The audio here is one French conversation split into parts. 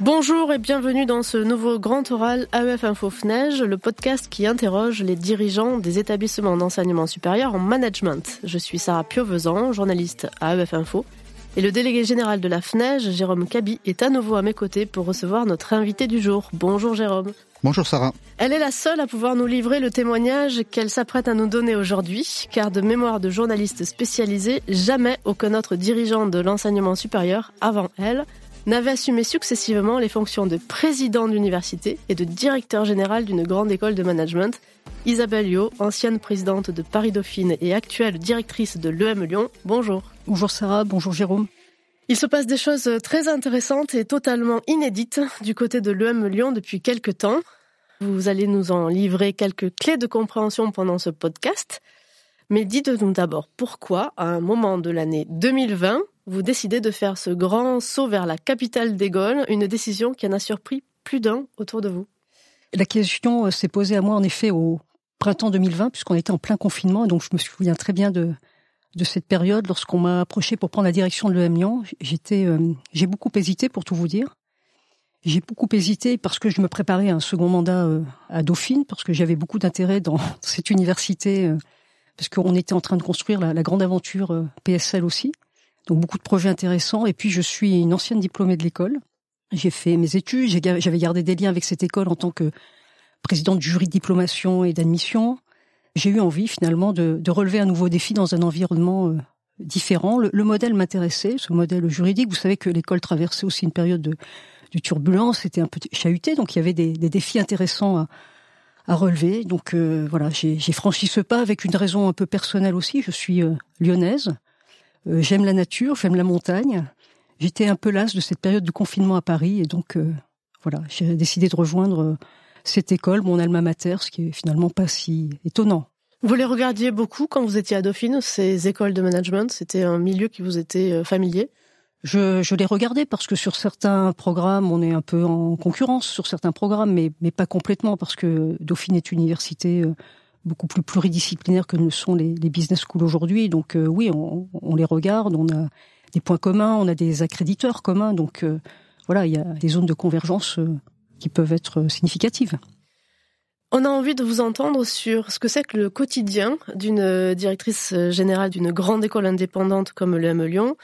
Bonjour et bienvenue dans ce nouveau grand oral AEF Info FNEJ, le podcast qui interroge les dirigeants des établissements d'enseignement supérieur en management. Je suis Sarah Piovesan, journaliste à AEF Info. Et le délégué général de la FNEJ, Jérôme Cabi, est à nouveau à mes côtés pour recevoir notre invité du jour. Bonjour Jérôme. Bonjour Sarah. Elle est la seule à pouvoir nous livrer le témoignage qu'elle s'apprête à nous donner aujourd'hui, car de mémoire de journaliste spécialisée, jamais aucun autre dirigeant de l'enseignement supérieur avant elle n'avait assumé successivement les fonctions de président d'université et de directeur général d'une grande école de management. Isabelle Yo, ancienne présidente de Paris Dauphine et actuelle directrice de l'EM Lyon, bonjour. Bonjour Sarah, bonjour Jérôme. Il se passe des choses très intéressantes et totalement inédites du côté de l'EM Lyon depuis quelques temps. Vous allez nous en livrer quelques clés de compréhension pendant ce podcast. Mais dites-nous d'abord pourquoi, à un moment de l'année 2020, vous décidez de faire ce grand saut vers la capitale des Gaules, une décision qui en a surpris plus d'un autour de vous. La question euh, s'est posée à moi en effet au printemps 2020, puisqu'on était en plein confinement, donc je me souviens très bien de, cette période lorsqu'on m'a approché pour prendre la direction de l'EM Lyon. Euh, j'ai beaucoup hésité pour tout vous dire. J'ai beaucoup hésité parce que je me préparais à un second mandat euh, à Dauphine, parce que j'avais beaucoup d'intérêt dans cette université, parce qu'on était en train de construire la, la grande aventure PSL aussi. Donc beaucoup de projets intéressants. Et puis je suis une ancienne diplômée de l'école. J'ai fait mes études, j'avais gardé des liens avec cette école en tant que présidente du jury de diplomation et d'admission. J'ai eu envie finalement de, relever un nouveau défi dans un environnement euh, différent. Le, modèle m'intéressait, ce modèle juridique. Vous savez que l'école traversait aussi une période de, turbulence, c'était un peu chahuté, donc il y avait des, défis intéressants à, relever. Donc euh, voilà, j'ai franchi ce pas avec une raison un peu personnelle aussi. Je suis euh, lyonnaise. Euh, j'aime la nature, j'aime la montagne. J'étais un peu lasse de cette période de confinement à Paris et donc euh, voilà, j'ai décidé de rejoindre euh, cette école, mon alma mater, ce qui est finalement pas si étonnant. Vous les regardiez beaucoup quand vous étiez à Dauphine, ces écoles de management? C'était un milieu qui vous était familier? Je, je les regardais parce que sur certains programmes, on est un peu en concurrence sur certains programmes, mais, mais pas complètement parce que Dauphine est une université beaucoup plus pluridisciplinaires que ne sont les, business schools aujourd'hui. Donc euh, oui, on, les regarde, on a des points communs, on a des accréditeurs communs. Donc euh, voilà, il y a des zones de convergence euh, qui peuvent être significatives. On a envie de vous entendre sur ce que c'est que le quotidien d'une directrice générale d'une grande école indépendante comme l'EM Lyon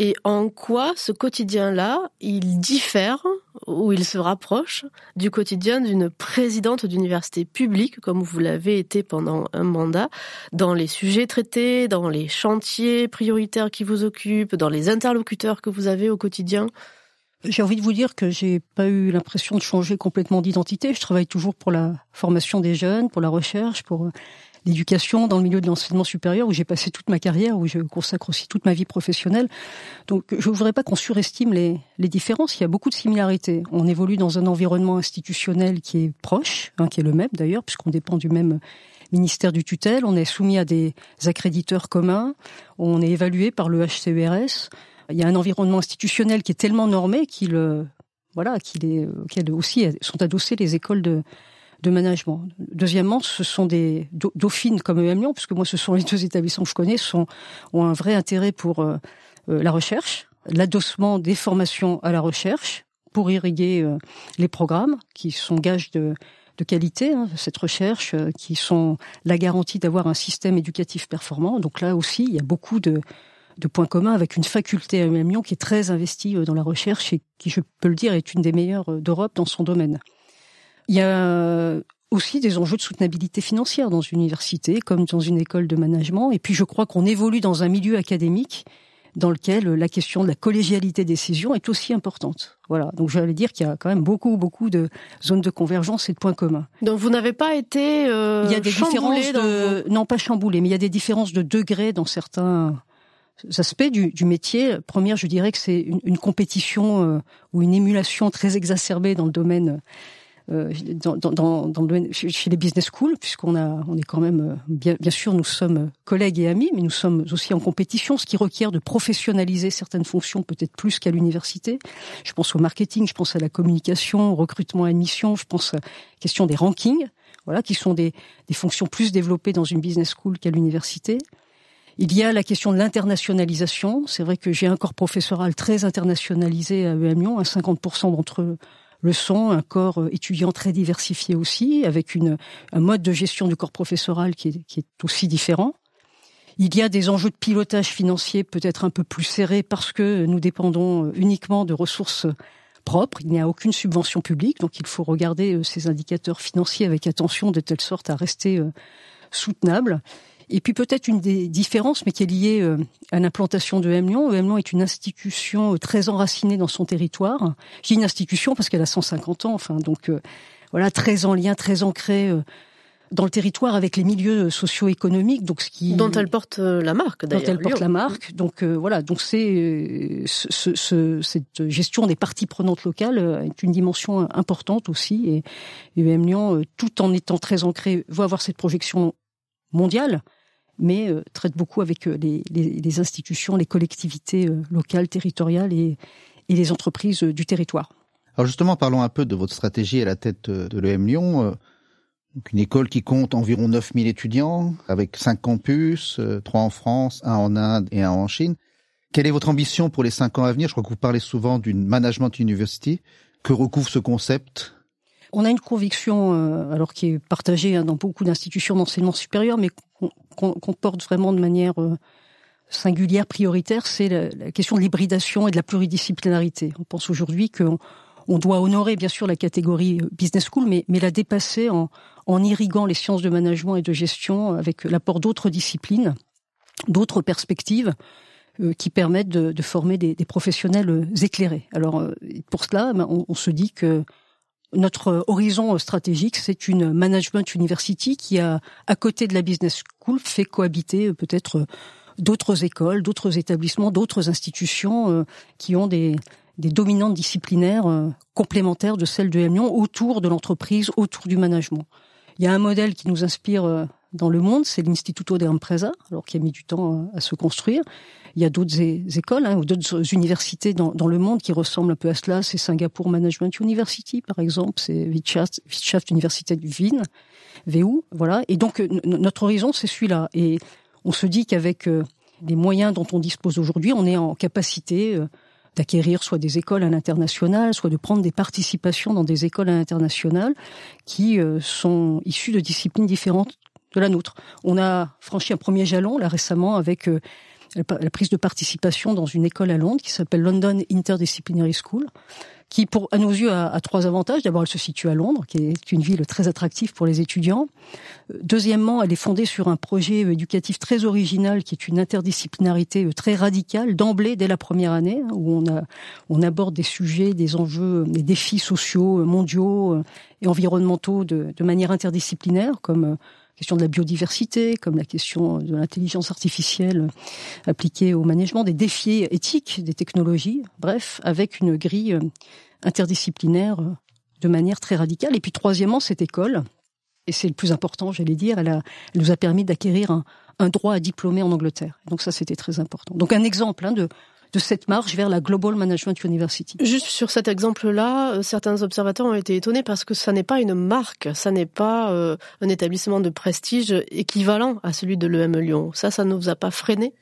et en quoi ce quotidien-là, il diffère ou il se rapproche du quotidien d'une présidente d'université publique, comme vous l'avez été pendant un mandat, dans les sujets traités, dans les chantiers prioritaires qui vous occupent, dans les interlocuteurs que vous avez au quotidien? J'ai envie de vous dire que j'ai pas eu l'impression de changer complètement d'identité. Je travaille toujours pour la formation des jeunes, pour la recherche, pour l'éducation, dans le milieu de l'enseignement supérieur où j'ai passé toute ma carrière, où je consacre aussi toute ma vie professionnelle. Donc je ne voudrais pas qu'on surestime les, les, différences. Il y a beaucoup de similarités. On évolue dans un environnement institutionnel qui est proche, hein, qui est le même d'ailleurs, puisqu'on dépend du même ministère du tutelle. On est soumis à des accréditeurs communs. On est évalué par le HCERS. Il y a un environnement institutionnel qui est tellement normé qu'il voilà, qu'il est, qu'il aussi sont adossées les écoles de, de management. Deuxièmement, ce sont des dauphines comme EM Lyon, puisque moi, ce sont les deux établissements que je connais, sont, ont un vrai intérêt pour euh, euh, la recherche, l'adossement des formations à la recherche pour irriguer euh, les programmes qui sont gages de, de qualité, hein, cette recherche, qui sont la garantie d'avoir un système éducatif performant. Donc là aussi, il y a beaucoup de, de points communs avec une faculté à Lyon qui est très investie dans la recherche et qui, je peux le dire, est une des meilleures d'Europe dans son domaine. Il y a aussi des enjeux de soutenabilité financière dans une université comme dans une école de management. Et puis je crois qu'on évolue dans un milieu académique dans lequel la question de la collégialité des décisions est aussi importante. Voilà. Donc j'allais dire qu'il y a quand même beaucoup, beaucoup de zones de convergence et de points communs. Donc vous n'avez pas été euh, Il y a des différences de non pas chamboulé, mais il y a des différences de degrés dans certains aspects du, du métier. Première, je dirais que c'est une, une, compétition euh, ou une émulation très exacerbée dans le domaine euh, dans, dans, dans, le, chez les business schools, puisqu'on a, on est quand même, euh, bien, bien sûr, nous sommes collègues et amis, mais nous sommes aussi en compétition, ce qui requiert de professionnaliser certaines fonctions, peut-être plus qu'à l'université. Je pense au marketing, je pense à la communication, au recrutement admission, je pense à la question des rankings, voilà, qui sont des, des fonctions plus développées dans une business school qu'à l'université. Il y a la question de l'internationalisation. C'est vrai que j'ai un corps professoral très internationalisé à EM Lyon, 50% d'entre eux le sont, un corps étudiant très diversifié aussi, avec un mode de gestion du corps professoral qui est, qui est aussi différent. Il y a des enjeux de pilotage financier peut-être un peu plus serrés parce que nous dépendons uniquement de ressources propres. Il n'y a aucune subvention publique, donc il faut regarder euh, ces indicateurs financiers avec attention de telle sorte à rester euh, soutenable. Et puis peut-être une des différences, mais qui est liée euh, à l'implantation de M Lyon. M Lyon est une institution très enracinée dans son territoire. J'ai une institution parce qu'elle a 150 ans, enfin donc voilà, très en lien, très ancrée dans le territoire avec les milieux socio-économiques, donc ce qui dont elle porte euh, la marque d'ailleurs. Dont elle porte la marque, donc euh, voilà, donc c'est euh, ce, ce, cette gestion des parties prenantes locales est une dimension importante aussi et UM Lyon, tout en étant très ancré, va avoir cette projection mondiale, mais traite beaucoup avec les, les, les, institutions, les collectivités locales, territoriales et, et les entreprises du territoire. Alors justement, parlons un peu de votre stratégie à la tête de l'EM Lyon. Donc une école qui compte environ 9000 étudiants, avec cinq campus, euh, trois en France, un en Inde et un en Chine. Quelle est votre ambition pour les cinq ans à venir? Je crois que vous parlez souvent d'une management university. Que recouvre ce concept? On a une conviction, euh, alors qui est partagée hein, dans beaucoup d'institutions d'enseignement supérieur, mais qu'on porte vraiment de manière euh, singulière, prioritaire, c'est la, question de l'hybridation et de la pluridisciplinarité. On pense aujourd'hui qu'on on doit honorer bien sûr la catégorie business school, mais, la dépasser en, irriguant les sciences de management et de gestion avec l'apport d'autres disciplines, d'autres perspectives euh, qui permettent de, former des, professionnels éclairés. Alors euh, pour cela, ben, on, se dit que notre horizon stratégique, c'est une management university qui a, à côté de la business school, fait cohabiter euh, peut-être d'autres écoles, d'autres établissements, d'autres institutions qui ont des, dominantes disciplinaires euh, complémentaires de celles de Lyon autour de l'entreprise, autour du management. Il y a un modèle qui nous inspire euh, dans le monde, c'est l'Instituto de Empresa, alors qui a mis du temps euh, à se construire. Il y a d'autres écoles hein, ou d'autres universités dans, le monde qui ressemblent un peu à cela. C'est Singapour Management University, par exemple. C'est Wirtschaft Université de Wien, VU, voilà. Et donc notre horizon, c'est celui-là. Et on se dit qu'avec les moyens dont on dispose aujourd'hui, on est en capacité d'acquérir soit des écoles à l'international, soit de prendre des participations dans des écoles à l'international qui euh, sont issues de disciplines différentes de la nôtre. On a franchi un premier jalon là récemment avec euh, la prise de participation dans une école à Londres qui s'appelle London Interdisciplinary School, qui, pour, à nos yeux, a, trois avantages. D'abord, elle se situe à Londres, qui est une ville très attractive pour les étudiants. Euh, deuxièmement, elle est fondée sur un projet éducatif très original, qui est une interdisciplinarité euh, très radicale, d'emblée, dès la première année, hein, où on, a, on aborde des sujets, des enjeux, des défis sociaux, euh, mondiaux et environnementaux de, de manière interdisciplinaire, comme question de la biodiversité, comme la question de l'intelligence artificielle appliquée au management, des défis éthiques des technologies, bref, avec une grille interdisciplinaire de manière très radicale. Et puis troisièmement, cette école, et c'est le plus important, j'allais dire, elle, nous a permis d'acquérir un, un, droit à diplômer en Angleterre. Donc ça, c'était très important. Donc un exemple hein, de, de cette marche vers la Global Management University. Juste sur cet exemple-là, euh, certains observateurs ont été étonnés parce que ça n'est pas une marque, ça n'est pas euh, un établissement de prestige équivalent à celui de l'EM Lyon. Ça, ça ne vous a pas freiné?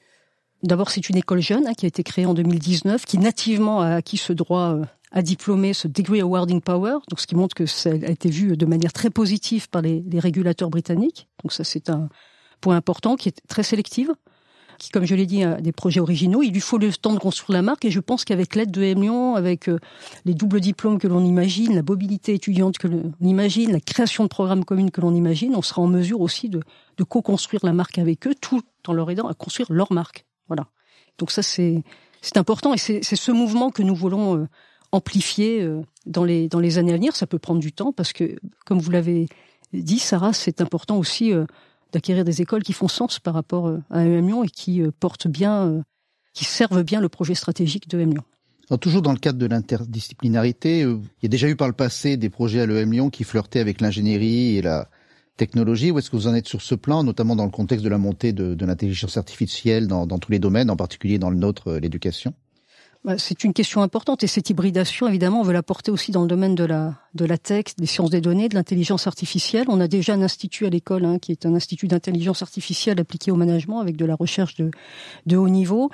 D'abord, c'est une école jeune hein, qui a été créée en 2019, qui nativement a acquis ce droit euh, à diplômer, ce Degree Awarding Power, donc ce qui montre que ça a été vu de manière très positive par les, les régulateurs britanniques. Donc ça, c'est un point important qui est très sélective qui, comme je l'ai dit, a des projets originaux. Il lui faut le temps de construire la marque et je pense qu'avec l'aide de M avec euh, les doubles diplômes que l'on imagine, la mobilité étudiante que l'on imagine, la création de programmes communs que l'on imagine, on sera en mesure aussi de, co-construire la marque avec eux, tout en leur aidant à construire leur marque. Voilà. Donc ça, c'est c'est important et c'est ce mouvement que nous voulons euh, amplifier euh, dans les dans les années à venir. Ça peut prendre du temps parce que, comme vous l'avez dit, Sarah, c'est important aussi d'acquérir des écoles qui font sens par rapport euh, à M Lyon et qui euh, portent bien, euh, qui servent bien le projet stratégique de M Lyon. Alors, toujours dans le cadre de l'interdisciplinarité, il y a déjà eu par le passé des projets à l'EM Lyon qui flirtaient avec l'ingénierie et la technologie. Où est-ce que vous en êtes sur ce plan, notamment dans le contexte de la montée de, l'intelligence artificielle dans, dans, tous les domaines, en particulier dans le nôtre, l'éducation? C'est une question importante et cette hybridation, évidemment, on veut la porter aussi dans le domaine de la, de la tech, des sciences des données, de l'intelligence artificielle. On a déjà un institut à l'école hein, qui est un institut d'intelligence artificielle appliqué au management avec de la recherche de, de haut niveau.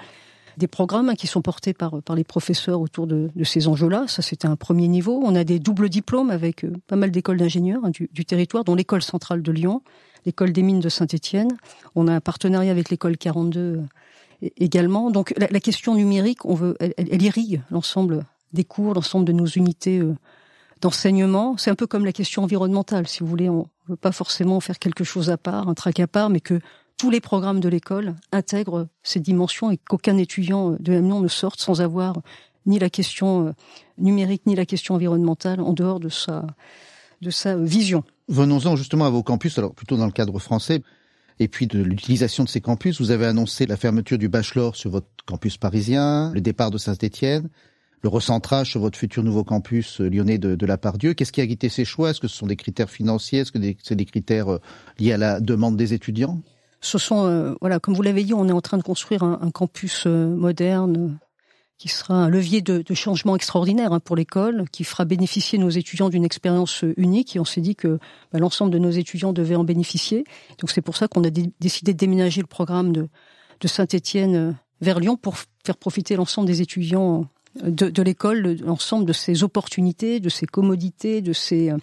Des programmes hein, qui sont portés par, par les professeurs autour de, de ces enjeux-là. Ça, c'était un premier niveau. On a des doubles diplômes avec euh, pas mal d'écoles d'ingénieurs hein, du, du territoire, dont l'école centrale de Lyon, l'école des mines de Saint-Étienne. On a un partenariat avec l'école 42 également. Donc la, question numérique, on veut, elle, irrigue l'ensemble des cours, l'ensemble de nos unités euh, d'enseignement. C'est un peu comme la question environnementale, si vous voulez. On ne veut pas forcément faire quelque chose à part, un trac à part, mais que tous les programmes de l'école intègrent ces dimensions et qu'aucun étudiant de Amiens ne sorte sans avoir ni la question euh, numérique ni la question environnementale en dehors de sa de sa vision. Venons-en justement à vos campus, alors plutôt dans le cadre français et puis de l'utilisation de ces campus. Vous avez annoncé la fermeture du bachelor sur votre campus parisien, le départ de Saint-Étienne, le recentrage sur votre futur nouveau campus euh, lyonnais de, de la Pardieu. Qu'est-ce qui a guidé ces choix? Est-ce que ce sont des critères financiers? Est-ce que c'est des critères euh, liés à la demande des étudiants? Ce sont, euh, voilà, comme vous l'avez dit, on est en train de construire un, un campus moderne, qui sera un levier de, changement extraordinaire hein, pour l'école, qui fera bénéficier nos étudiants d'une expérience unique. Et on s'est dit que bah, l'ensemble de nos étudiants devaient en bénéficier. Donc c'est pour ça qu'on a décidé de déménager le programme de, Saint-Étienne euh, vers Lyon pour faire profiter l'ensemble des étudiants euh, de, de l'école, l'ensemble de ces opportunités, de ces commodités, de euh,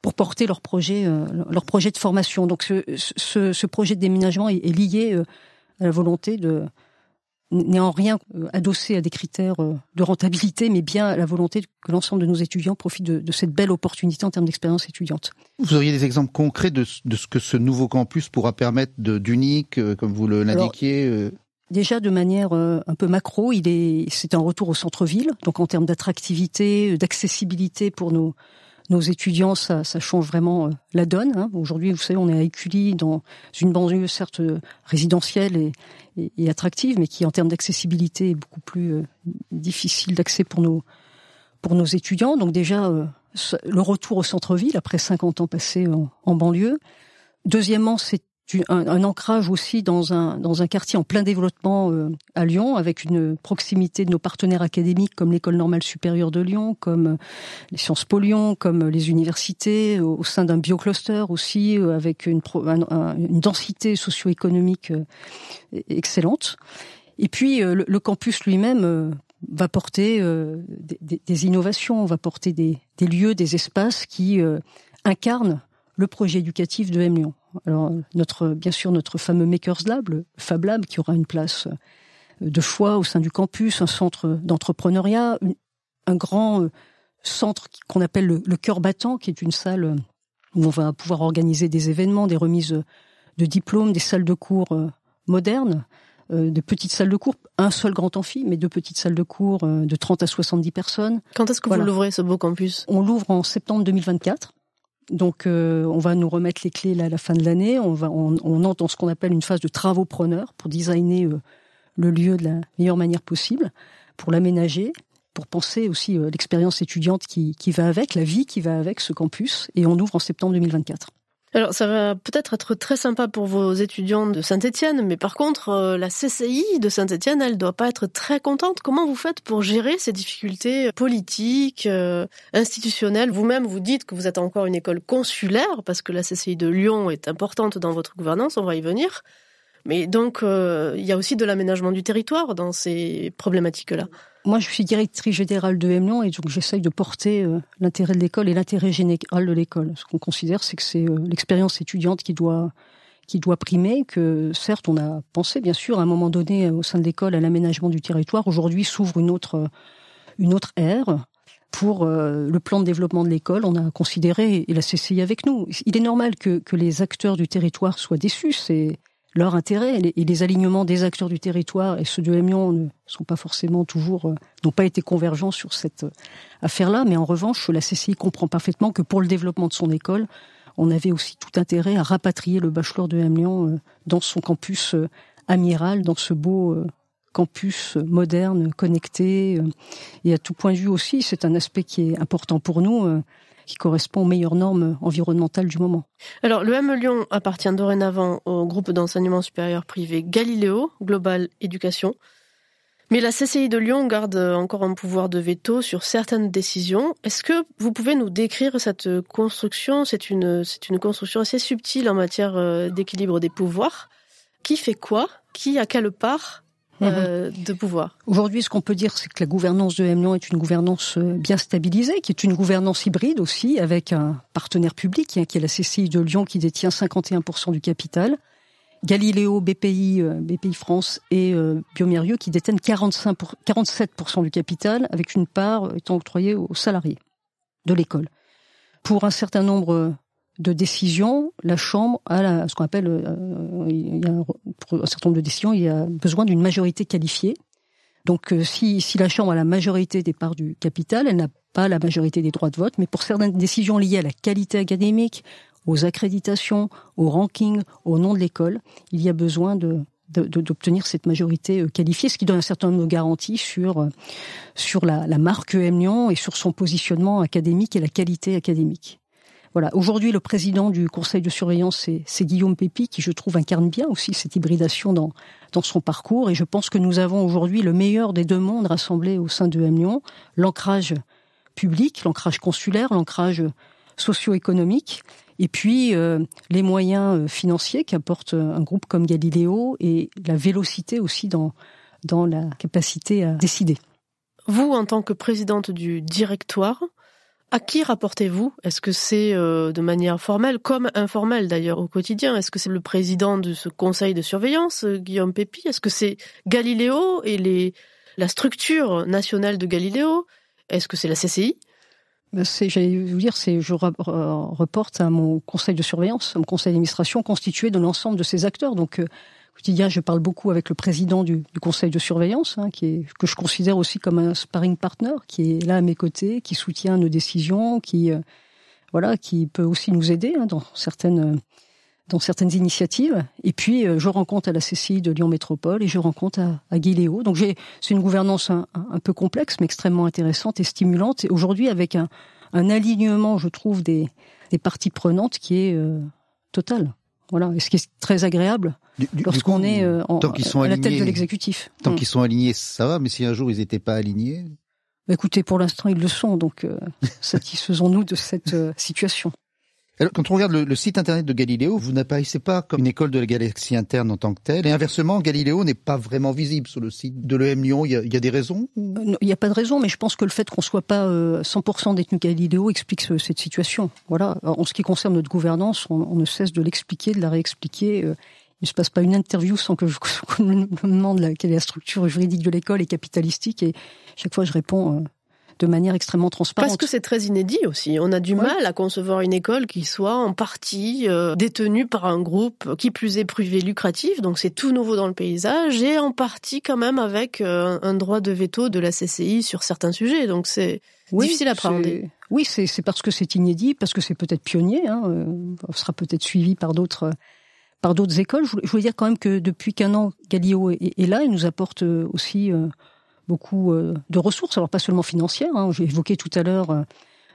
pour porter leur projet, de formation. Donc ce, projet de déménagement est lié à la volonté de n'est en rien euh, adossé à des critères euh, de rentabilité, mais bien à la volonté que l'ensemble de nos étudiants profitent de, cette belle opportunité en termes d'expérience étudiante. Vous auriez des exemples concrets de, ce que ce nouveau campus pourra permettre d'unique, euh, comme vous l'indiquiez Déjà de manière un peu macro, il est c'est un retour au centre-ville, donc en termes d'attractivité, d'accessibilité pour nos nos étudiants, ça, ça change vraiment euh, la donne. Hein. Aujourd'hui, vous savez, on est à Écully, dans une banlieue certes résidentielle et, et, et attractive, mais qui, en termes d'accessibilité, est beaucoup plus euh, difficile d'accès pour nos pour nos étudiants. Donc déjà, euh, le retour au centre-ville après 50 ans passés en, en banlieue. Deuxièmement, c'est un, ancrage aussi dans un, dans un quartier en plein développement euh, à Lyon, avec une proximité de nos partenaires académiques comme l'École normale supérieure de Lyon, comme euh, les Sciences Po Lyon, comme les universités, au, sein d'un biocluster aussi, euh, avec une, densité socio-économique excellente. Et puis le, campus lui-même va porter des, des, innovations, va porter des, des, lieux, des espaces qui incarnent le projet éducatif de M Lyon. Alors notre, bien sûr, notre fameux Makers Lab, le Fab Lab, qui aura une place euh, de choix au sein du campus, un centre d'entrepreneuriat, un grand euh, centre qu'on appelle le, le cœur battant, qui est une salle euh, où on va pouvoir organiser des événements, des remises de diplômes, des salles de cours modernes, de petites salles de cours, un seul grand amphi, mais deux petites salles de cours de 30 à 70 personnes. Quand est-ce que vous l'ouvrez, ce beau campus? On l'ouvre en septembre 2024. Donc, euh, on va nous remettre les clés là, à la fin de l'année. On, va, on, on, entre dans ce qu'on appelle une phase de travaux preneurs pour designer euh, le lieu de la meilleure manière possible, pour l'aménager, pour penser aussi euh, l'expérience étudiante qui, qui va avec, la vie qui va avec ce campus. Et on ouvre en septembre 2024. Alors ça va peut-être être très sympa pour vos étudiants de Saint-Étienne, mais par contre euh, la CCI de Saint-Étienne, elle doit pas être très contente. Comment vous faites pour gérer ces difficultés politiques, euh, institutionnelles? Vous-même vous dites que vous êtes encore une école consulaire parce que la CCI de Lyon est importante dans votre gouvernance, on va y venir. Mais donc euh, il y a aussi de l'aménagement du territoire dans ces problématiques-là. Moi, je suis directrice générale de Lyon et donc j'essaye de porter euh, l'intérêt de l'école et l'intérêt général de l'école. Ce qu'on considère, c'est que c'est euh, l'expérience étudiante qui doit qui doit primer, que certes on a pensé bien sûr à un moment donné au sein de l'école à l'aménagement du territoire. Aujourd'hui s'ouvre une autre une autre ère pour le plan de développement de l'école. On a considéré et la CCI avec nous. Il est normal que, que les acteurs du territoire soient déçus. C'est leur intérêt et les alignements des acteurs du territoire et ceux de Lyon ne sont pas forcément toujours euh, n'ont pas été convergents sur cette euh, affaire-là, mais en revanche, la CCI comprend parfaitement que pour le développement de son école, on avait aussi tout intérêt à rapatrier le bachelor de Lyon euh, dans son campus amiral, dans ce beau campus moderne, connecté, et à tout point de vue aussi, c'est un aspect qui est important pour nous qui correspond aux meilleures normes environnementales du moment. Alors, le M Lyon appartient dorénavant au groupe d'enseignement supérieur privé Galiléo, Global Éducation. Mais la CCI de Lyon garde encore un pouvoir de veto sur certaines décisions. Est-ce que vous pouvez nous décrire cette construction? C'est une, c'est une construction assez subtile en matière euh, d'équilibre des pouvoirs. Qui fait quoi? Qui a quelle part? Euh, mhm. de pouvoir Aujourd'hui, ce qu'on peut dire, c'est que la gouvernance de M Lyon est une gouvernance euh, bien stabilisée, qui est une gouvernance hybride aussi, avec un partenaire public, hein, qui est la CCI de Lyon, qui détient 51% du capital. Galiléo, BPI, euh, BPI France et euh, Biomérieux qui détiennent 45 pour, 47% du capital, avec une part étant octroyée aux salariés de l'école. Pour un certain nombre de décisions, la Chambre a ce qu'on appelle, euh, il y a, pour un certain nombre de décisions, il y a besoin d'une majorité qualifiée. Donc si, si la Chambre a la majorité des parts du capital, elle n'a pas la majorité des droits de vote, mais pour certaines décisions liées à la qualité académique, aux accréditations, au ranking, au nom de l'école, il y a besoin de d'obtenir cette majorité euh, qualifiée, ce qui donne un certain nombre de garanties sur euh, sur la, la marque EM Lyon et sur son positionnement académique et la qualité académique. Voilà. Aujourd'hui, le président du conseil de surveillance, c'est Guillaume Pépi, qui je trouve incarne bien aussi cette hybridation dans son parcours. Et je pense que nous avons aujourd'hui le meilleur des deux mondes rassemblés au sein de EM Lyon l'ancrage public, l'ancrage consulaire, l'ancrage socio-économique et puis euh, les moyens euh, financiers qu'apporte euh, un groupe comme Galileo et la vélocité aussi dans dans la capacité à décider. Vous, en tant que présidente du directoire, à qui rapportez-vous? Est-ce que c'est de manière formelle, comme informelle d'ailleurs au quotidien? Est-ce que c'est le président de ce conseil de surveillance, Guillaume Pépi? Est-ce que c'est Galileo et la structure nationale de Galileo? Est-ce que c'est la CCI ben, j'allais vous dire, c'est je reporte à mon conseil de surveillance, à mon conseil d'administration constitué de l'ensemble de ces acteurs. Donc, euh, quotidien, je parle beaucoup avec le président du, conseil de surveillance, hein, qui est, que je considère aussi comme un sparring partner, qui est là à mes côtés, qui soutient nos décisions, qui euh, voilà, qui peut aussi nous aider hein, dans certaines dans certaines initiatives. Et puis, euh, je rencontre à la CCI de Lyon Métropole et je rencontre à, à Guiléo. Donc, c'est une gouvernance un, un, peu complexe, mais extrêmement intéressante et stimulante. Et aujourd'hui, avec un, un, alignement, je trouve, des, des parties prenantes qui est euh, total. Voilà. Et ce qui est très agréable lorsqu'on est euh, en, à la tête de l'exécutif. Tant mm. qu'ils sont alignés, ça va. Mais si un jour ils n'étaient pas alignés. Bah, écoutez, pour l'instant, ils le sont. Donc, euh, satisfaisons-nous de cette situation. Alors, quand on regarde le, site internet de Galiléo, vous n'apparaissez pas comme une école de la galaxie interne en tant que telle. Et inversement, Galiléo n'est pas vraiment visible sur le site de l'EM Lyon. Il y, a, il y a des raisons Il n'y a pas de raison, mais je pense que le fait qu'on soit pas 100% euh, détenu Galiléo explique cette situation. Voilà. en ce qui concerne notre gouvernance, on, on ne cesse de l'expliquer, de la réexpliquer. Il ne se passe pas une interview sans que je me demande quelle est la structure juridique de l'école et capitalistique. Et chaque fois, je réponds euh, de manière extrêmement transparente. Parce que c'est très inédit aussi. On a du mal à concevoir une école qui soit en partie euh, détenue par un groupe qui plus est privé lucratif, donc c'est tout nouveau dans le paysage, et en partie quand même avec euh, un droit de veto de la CCI sur certains sujets. Donc c'est difficile à appréhender. Oui, c'est parce que c'est inédit, parce que c'est peut-être pionnier, hein, euh, sera peut-être suivi par d'autres par d'autres écoles. Je voulais, dire quand même que depuis qu'un an, Galileo est, là, il nous apporte aussi beaucoup euh, de ressources, alors pas seulement financières. Hein, J'ai évoqué tout à l'heure euh,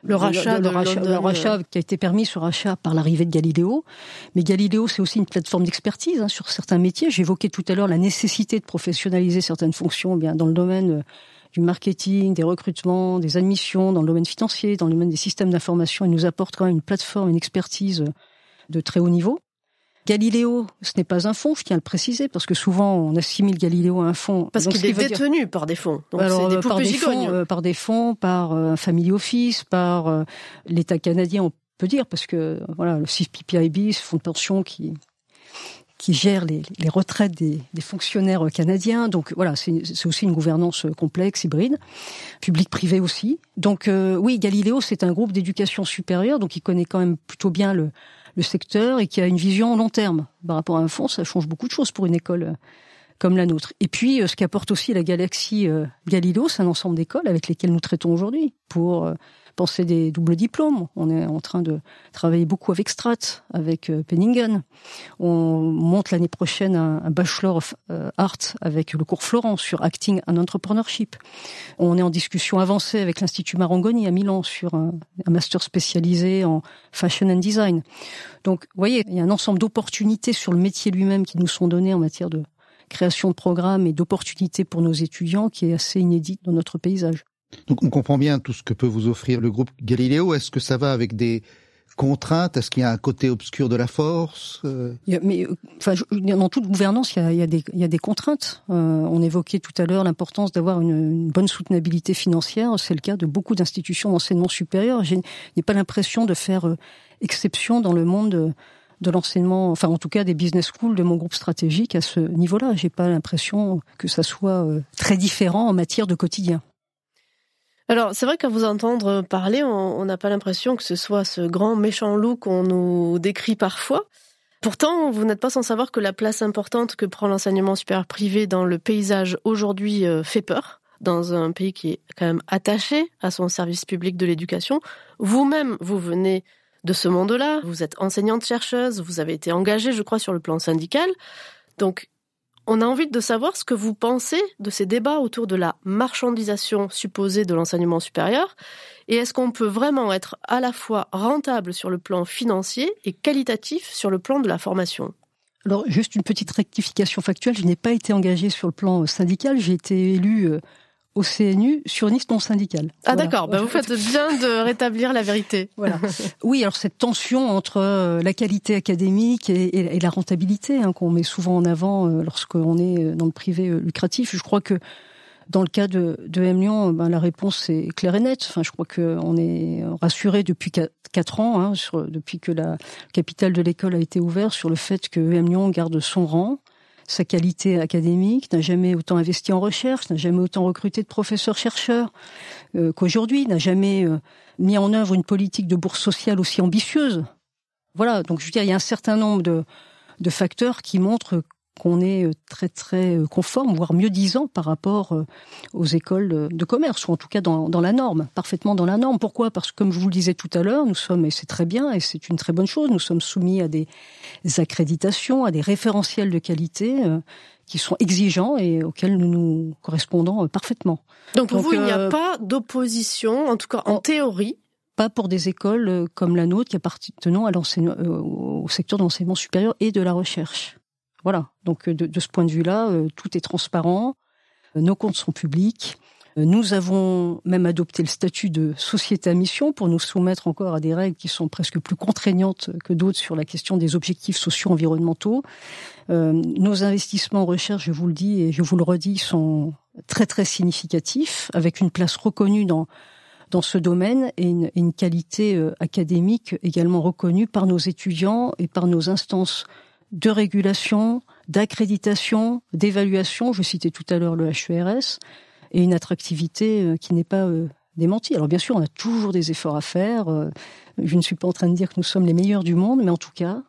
le rachat, le, rachat, le rachat qui a été permis, ce rachat par l'arrivée de Galiléo. Mais Galiléo, c'est aussi une plateforme d'expertise hein, sur certains métiers. J'évoquais tout à l'heure la nécessité de professionnaliser certaines fonctions, eh bien dans le domaine euh, du marketing, des recrutements, des admissions, dans le domaine financier, dans le domaine des systèmes d'information. Il nous apporte quand même une plateforme, une expertise de très haut niveau. Galiléo, ce n'est pas un fonds, je tiens à le préciser, parce que souvent on assimile Galiléo à un fonds. Parce qu'il est détenu par des fonds. Donc Alors, des par, des fonds, euh, par des fonds, par un euh, family office, par euh, l'État canadien, on peut dire, parce que voilà, le CPPIB, ce fonds de pension qui qui gère les, les retraites des, des, fonctionnaires canadiens. Donc voilà, c'est aussi une gouvernance complexe, hybride, public-privé aussi. Donc oui, Galiléo, c'est un groupe d'éducation supérieure, donc il connaît quand même plutôt bien le, le secteur et qui a une vision long terme. Par rapport à un fonds, ça change beaucoup de choses pour une école euh, comme la nôtre. Et puis, euh, ce qu'apporte aussi la galaxie euh, Galileo, c'est un ensemble d'écoles avec lesquelles nous traitons aujourd'hui pour penser des doubles diplômes. On est en train de travailler beaucoup avec Strat, avec euh, Penningen. On monte l'année prochaine un, Bachelor of euh, Art avec le cours Florent sur Acting and Entrepreneurship. On est en discussion avancée avec l'Institut Marangoni à Milan sur un, un master spécialisé en Fashion and Design. Donc, vous voyez, il y a un ensemble d'opportunités sur le métier lui-même qui nous sont données en matière de création de programmes et d'opportunités pour nos étudiants qui est assez inédite dans notre paysage. Donc on comprend bien tout ce que peut vous offrir le groupe Galileo. Est-ce que ça va avec des contraintes? Est-ce qu'il y a un côté obscur de la force? Euh Mais enfin, dans toute gouvernance, il y a, il des, il contraintes. Euh, on évoquait tout à l'heure l'importance d'avoir une, bonne soutenabilité financière. C'est le cas de beaucoup d'institutions d'enseignement supérieur. Je n'ai pas l'impression de faire euh, exception dans le monde de, de l'enseignement, enfin en tout cas des business schools de mon groupe stratégique à ce niveau-là. J'ai pas l'impression que ça soit très différent en matière de quotidien. Alors, c'est vrai qu'à vous entendre parler, on n'a pas l'impression que ce soit ce grand méchant loup qu'on nous décrit parfois. Pourtant, vous n'êtes pas sans savoir que la place importante que prend l'enseignement supérieur privé dans le paysage aujourd'hui euh, fait peur, dans un pays qui est quand même attaché à son service public de l'éducation. Vous-même, vous venez de ce monde-là, vous êtes enseignante-chercheuse, vous avez été engagée, je crois, sur le plan syndical. Donc, on a envie de savoir ce que vous pensez de ces débats autour de la marchandisation supposée de l'enseignement supérieur et est-ce qu'on peut vraiment être à la fois rentable sur le plan financier et qualitatif sur le plan de la formation? Alors, juste une petite rectification factuelle. Je n'ai pas été engagée sur le plan syndical. J'ai été élue euh, au CNU sur une liste non syndicale. Ah d'accord, bah, vous faites bien de rétablir la vérité. Voilà. Oui, alors cette tension entre euh, la qualité académique et, la rentabilité hein, qu'on met souvent en avant euh, lorsqu'on est euh, dans le privé lucratif, je crois que dans le cas de, de M Lyon, ben, la réponse est claire et nette. Enfin, je crois qu'on est rassuré depuis quatre ans, hein, sur, depuis que la capitale de l'école a été ouverte, sur le fait que M Lyon garde son rang sa qualité académique, n'a jamais autant investi en recherche, n'a jamais autant recruté de professeurs-chercheurs euh, qu'aujourd'hui, n'a jamais euh, mis en œuvre une politique de bourse sociale aussi ambitieuse. Voilà, donc je veux dire, il y a un certain nombre de, de facteurs qui montrent qu'on est euh, très très euh, conforme, voire mieux disant par rapport euh, aux écoles de commerce, ou en tout cas dans, dans, la norme, parfaitement dans la norme. Pourquoi? Parce que comme je vous le disais tout à l'heure, nous sommes, et c'est très bien, et c'est une très bonne chose, nous sommes soumis à des accréditations, à des référentiels de qualité qui sont exigeants et auxquels nous nous correspondons parfaitement. Donc pour vous, il n'y a pas d'opposition, en tout cas en théorie, pas pour des écoles comme la nôtre qui appartenant à au secteur de l'enseignement supérieur et de la recherche. Voilà. Donc euh, de, ce point de vue-là, euh, tout est transparent. Euh, nos comptes sont publics. Nous avons même adopté le statut de société à mission pour nous soumettre encore à des règles qui sont presque plus contraignantes que d'autres sur la question des objectifs sociaux environnementaux. nos investissements en recherche, je vous le dis et je vous le redis, sont très très significatifs, avec une place reconnue dans dans ce domaine et une, une qualité académique également reconnue par nos étudiants et par nos instances de régulation, d'accréditation, d'évaluation. Je citais tout à l'heure le HERS et une attractivité euh, qui n'est pas euh, démentie. Alors bien sûr, on a toujours des efforts à faire. Euh, je ne suis pas en train de dire que nous sommes les meilleurs du monde, mais en tout cas,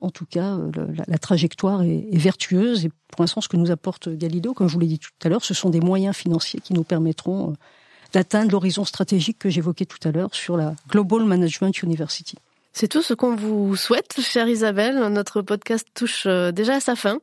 en tout cas, la, trajectoire est, vertueuse. Et pour l'instant, ce que nous apporte Galido, comme je vous l'ai dit tout à l'heure, ce sont des moyens financiers qui nous permettront d'atteindre l'horizon stratégique que j'évoquais tout à l'heure sur la Global Management University. C'est tout ce qu'on vous souhaite, chère Isabelle. Notre podcast touche euh, déjà à sa fin.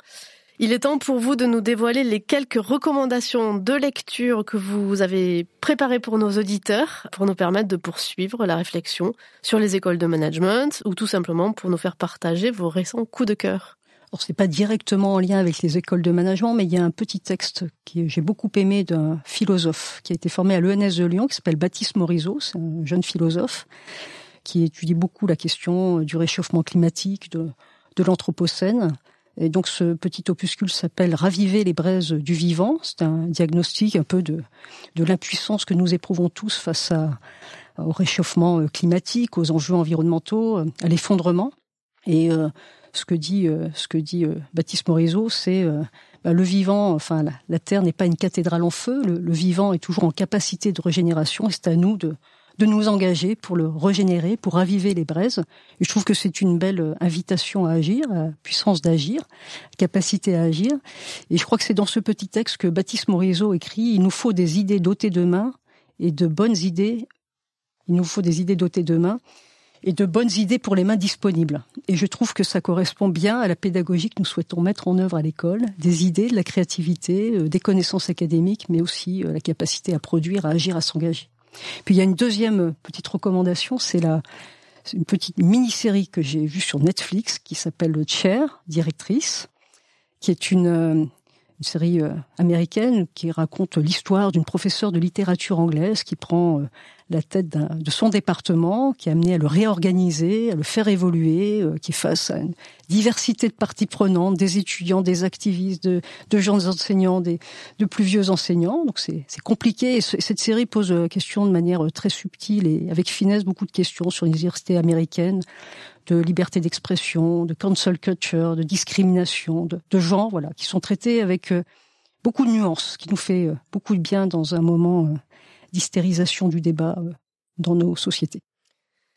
Il est temps pour vous de nous dévoiler les quelques recommandations de lecture que vous avez préparées pour nos auditeurs, pour nous permettre de poursuivre la réflexion sur les écoles de management ou tout simplement pour nous faire partager vos récents coups de cœur. Alors c'est pas directement en lien avec les écoles de management, mais il y a un petit texte que j'ai beaucoup aimé d'un philosophe qui a été formé à l'ENS de Lyon, qui s'appelle Baptiste Morisot, c'est un jeune philosophe, qui étudie beaucoup la question du réchauffement climatique, de, l'anthropocène. Et donc ce petit opuscule s'appelle Raviver les braises du vivant. C'est un diagnostic un peu de, de l'impuissance que nous éprouvons tous face au réchauffement euh, climatique, aux enjeux environnementaux, euh, à l'effondrement. Et euh, ce que dit ce que dit Baptiste Morisot, c'est bah, le vivant. Enfin, la, Terre n'est pas une cathédrale en feu. Le, le, vivant est toujours en capacité de régénération. Et c'est à nous de de nous engager pour le régénérer, pour raviver les braises. Et je trouve que c'est une belle euh, invitation à agir, à puissance d'agir, capacité à agir. Et je crois que c'est dans ce petit texte que Baptiste Morisot écrit Il nous faut des idées dotées de mains et de bonnes idées. Il nous faut des idées dotées de mains et de bonnes idées pour les mains disponibles. Et je trouve que ça correspond bien à la pédagogie que nous souhaitons mettre en œuvre à l'école, des idées, de la créativité, euh, des connaissances académiques, mais aussi euh, la capacité à produire, à agir, à s'engager. Puis il y a une deuxième petite recommandation, c'est la une petite mini-série que j'ai vue sur Netflix qui s'appelle Chair, directrice, qui est une une série euh, américaine qui raconte l'histoire d'une professeure de littérature anglaise qui prend euh, la tête de son département, qui est amené à le réorganiser, à le faire évoluer, euh, qui est face à une diversité de parties prenantes, des étudiants, des activistes, de, de jeunes enseignants, des, de plus vieux enseignants. Donc c'est compliqué. Et cette série pose la question de manière très subtile et avec finesse beaucoup de questions sur l'université américaine, de liberté d'expression, de cancel culture, de discrimination, de, de voilà, qui sont traités avec euh, beaucoup de nuances, qui nous fait euh, beaucoup de bien dans un moment euh, d'hystérisation du débat dans nos sociétés.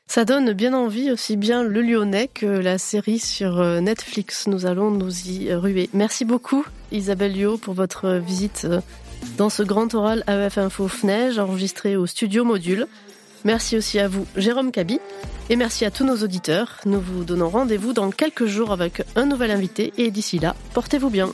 Ça donne bien envie aussi bien le Lyonnais que la série sur Netflix. Nous allons nous y ruer. Merci beaucoup Isabelle Lio pour votre visite dans ce grand oral AEF Info FNEJ enregistré au studio Module. Merci aussi à vous, Jérôme Cabi, et merci à tous nos auditeurs. Nous vous donnons rendez-vous dans quelques jours avec un nouvel invité, et d'ici là, portez-vous bien.